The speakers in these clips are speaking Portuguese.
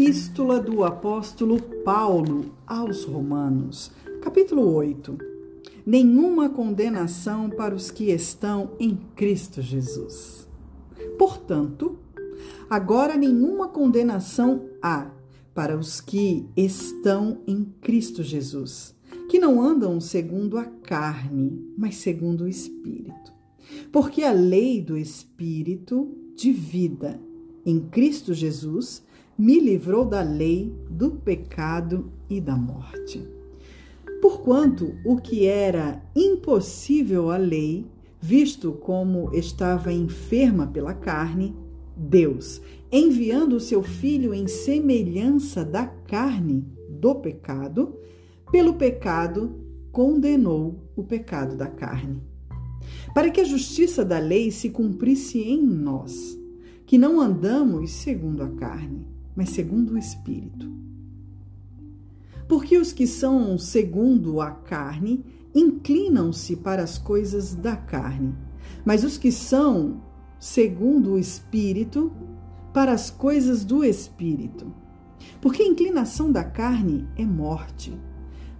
Epístola do Apóstolo Paulo aos Romanos, capítulo 8. Nenhuma condenação para os que estão em Cristo Jesus. Portanto, agora nenhuma condenação há para os que estão em Cristo Jesus, que não andam segundo a carne, mas segundo o Espírito. Porque a lei do Espírito de vida em Cristo Jesus me livrou da lei, do pecado e da morte. Porquanto o que era impossível à lei, visto como estava enferma pela carne, Deus, enviando o seu Filho em semelhança da carne do pecado, pelo pecado condenou o pecado da carne. Para que a justiça da lei se cumprisse em nós, que não andamos segundo a carne, mas segundo o Espírito. Porque os que são segundo a carne inclinam-se para as coisas da carne, mas os que são segundo o Espírito, para as coisas do Espírito. Porque a inclinação da carne é morte,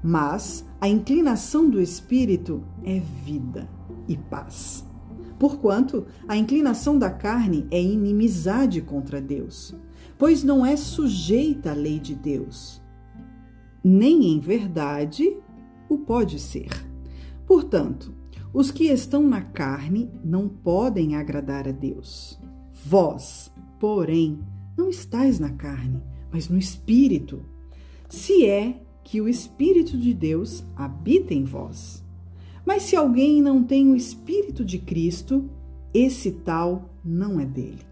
mas a inclinação do Espírito é vida e paz. Porquanto a inclinação da carne é inimizade contra Deus pois não é sujeita à lei de Deus, nem em verdade o pode ser. Portanto, os que estão na carne não podem agradar a Deus. Vós, porém, não estáis na carne, mas no espírito, se é que o espírito de Deus habita em vós. Mas se alguém não tem o espírito de Cristo, esse tal não é dele.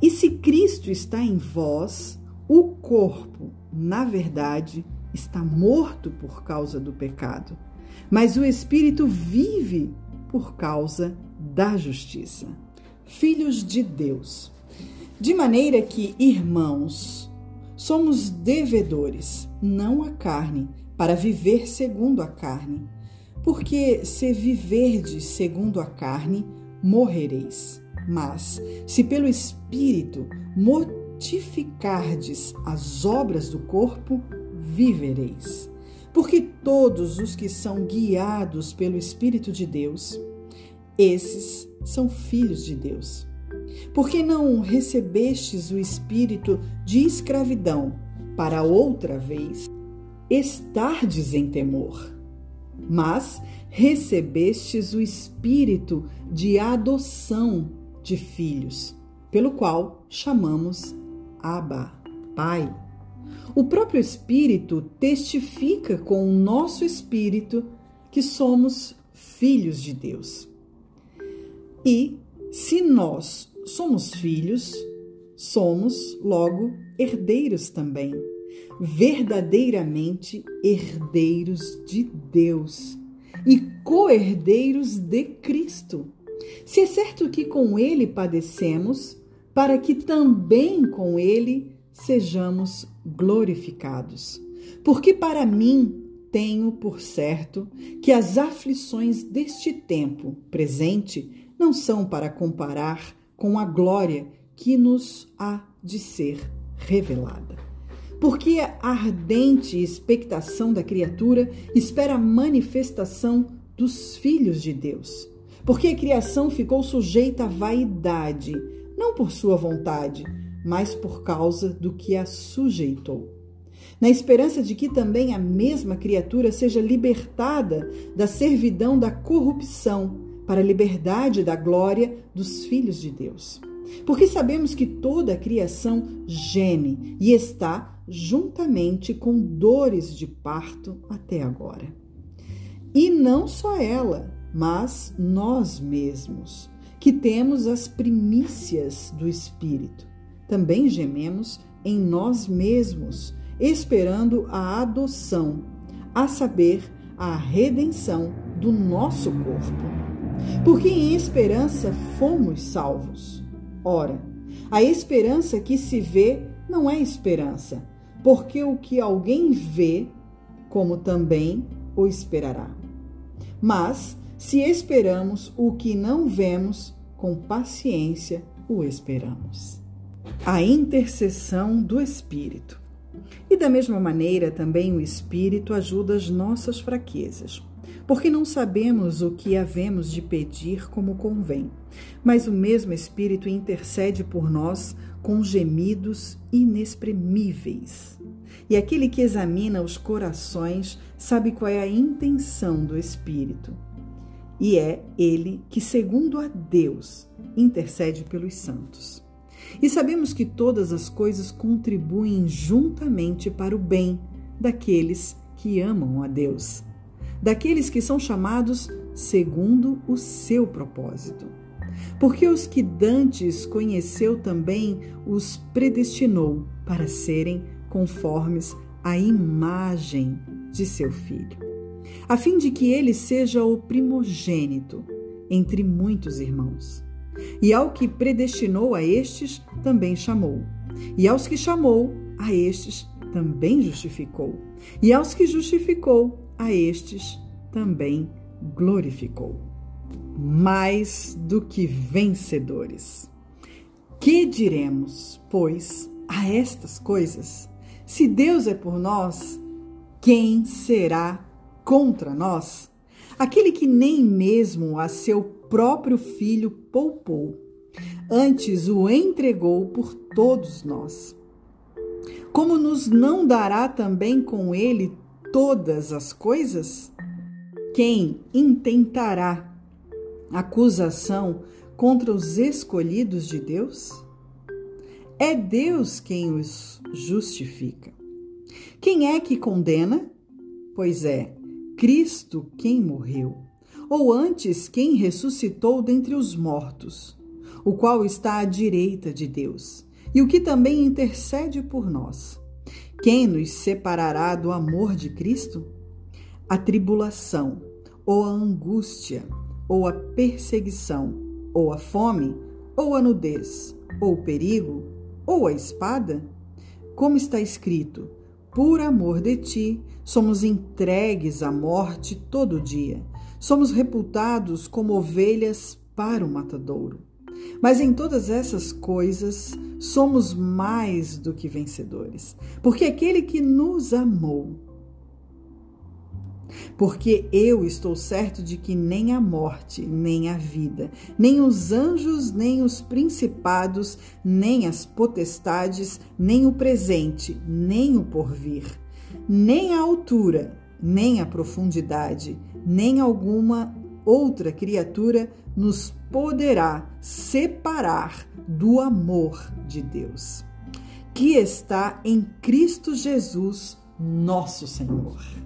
E se Cristo está em vós, o corpo, na verdade, está morto por causa do pecado, mas o espírito vive por causa da justiça. Filhos de Deus. De maneira que, irmãos, somos devedores, não a carne, para viver segundo a carne. Porque se viverdes segundo a carne, morrereis. Mas, se pelo Espírito mortificardes as obras do corpo, vivereis. Porque todos os que são guiados pelo Espírito de Deus, esses são filhos de Deus. Porque não recebestes o espírito de escravidão para outra vez estardes em temor, mas recebestes o espírito de adoção de filhos, pelo qual chamamos Abba, Pai. O próprio Espírito testifica com o nosso espírito que somos filhos de Deus. E se nós somos filhos, somos logo herdeiros também, verdadeiramente herdeiros de Deus e co-herdeiros de Cristo se é certo que com ele padecemos, para que também com ele sejamos glorificados. Porque para mim tenho por certo que as aflições deste tempo presente não são para comparar com a glória que nos há de ser revelada. Porque a ardente expectação da criatura espera a manifestação dos filhos de Deus porque a criação ficou sujeita à vaidade, não por sua vontade, mas por causa do que a sujeitou. Na esperança de que também a mesma criatura seja libertada da servidão da corrupção para a liberdade da glória dos filhos de Deus. Porque sabemos que toda a criação geme e está juntamente com dores de parto até agora. E não só ela, mas nós mesmos, que temos as primícias do Espírito. Também gememos em nós mesmos, esperando a adoção, a saber, a redenção do nosso corpo. Porque em esperança fomos salvos. Ora, a esperança que se vê não é esperança, porque o que alguém vê, como também o esperará. Mas se esperamos o que não vemos, com paciência o esperamos. a intercessão do Espírito. E da mesma maneira, também o Espírito ajuda as nossas fraquezas, porque não sabemos o que havemos de pedir como convém, mas o mesmo Espírito intercede por nós com gemidos inexprimíveis. E aquele que examina os corações sabe qual é a intenção do Espírito. E é ele que, segundo a Deus, intercede pelos santos. E sabemos que todas as coisas contribuem juntamente para o bem daqueles que amam a Deus, daqueles que são chamados segundo o seu propósito. Porque os que dantes conheceu também os predestinou para serem conformes à imagem de seu filho, a fim de que ele seja o primogênito entre muitos irmãos. E ao que predestinou a estes, também chamou. E aos que chamou, a estes, também justificou. E aos que justificou, a estes, também glorificou. Mais do que vencedores. Que diremos, pois, a estas coisas? Se Deus é por nós, quem será contra nós? Aquele que nem mesmo a seu próprio filho poupou, antes o entregou por todos nós. Como nos não dará também com ele todas as coisas? Quem intentará acusação contra os escolhidos de Deus? É Deus quem os justifica. Quem é que condena? Pois é, Cristo quem morreu, ou antes quem ressuscitou dentre os mortos, o qual está à direita de Deus, e o que também intercede por nós. Quem nos separará do amor de Cristo? A tribulação, ou a angústia, ou a perseguição, ou a fome, ou a nudez, ou o perigo, ou a espada? Como está escrito: por amor de ti, somos entregues à morte todo dia. Somos reputados como ovelhas para o matadouro. Mas em todas essas coisas somos mais do que vencedores, porque aquele que nos amou porque eu estou certo de que nem a morte, nem a vida, nem os anjos, nem os principados, nem as potestades, nem o presente, nem o porvir, nem a altura, nem a profundidade, nem alguma outra criatura nos poderá separar do amor de Deus, que está em Cristo Jesus, nosso Senhor.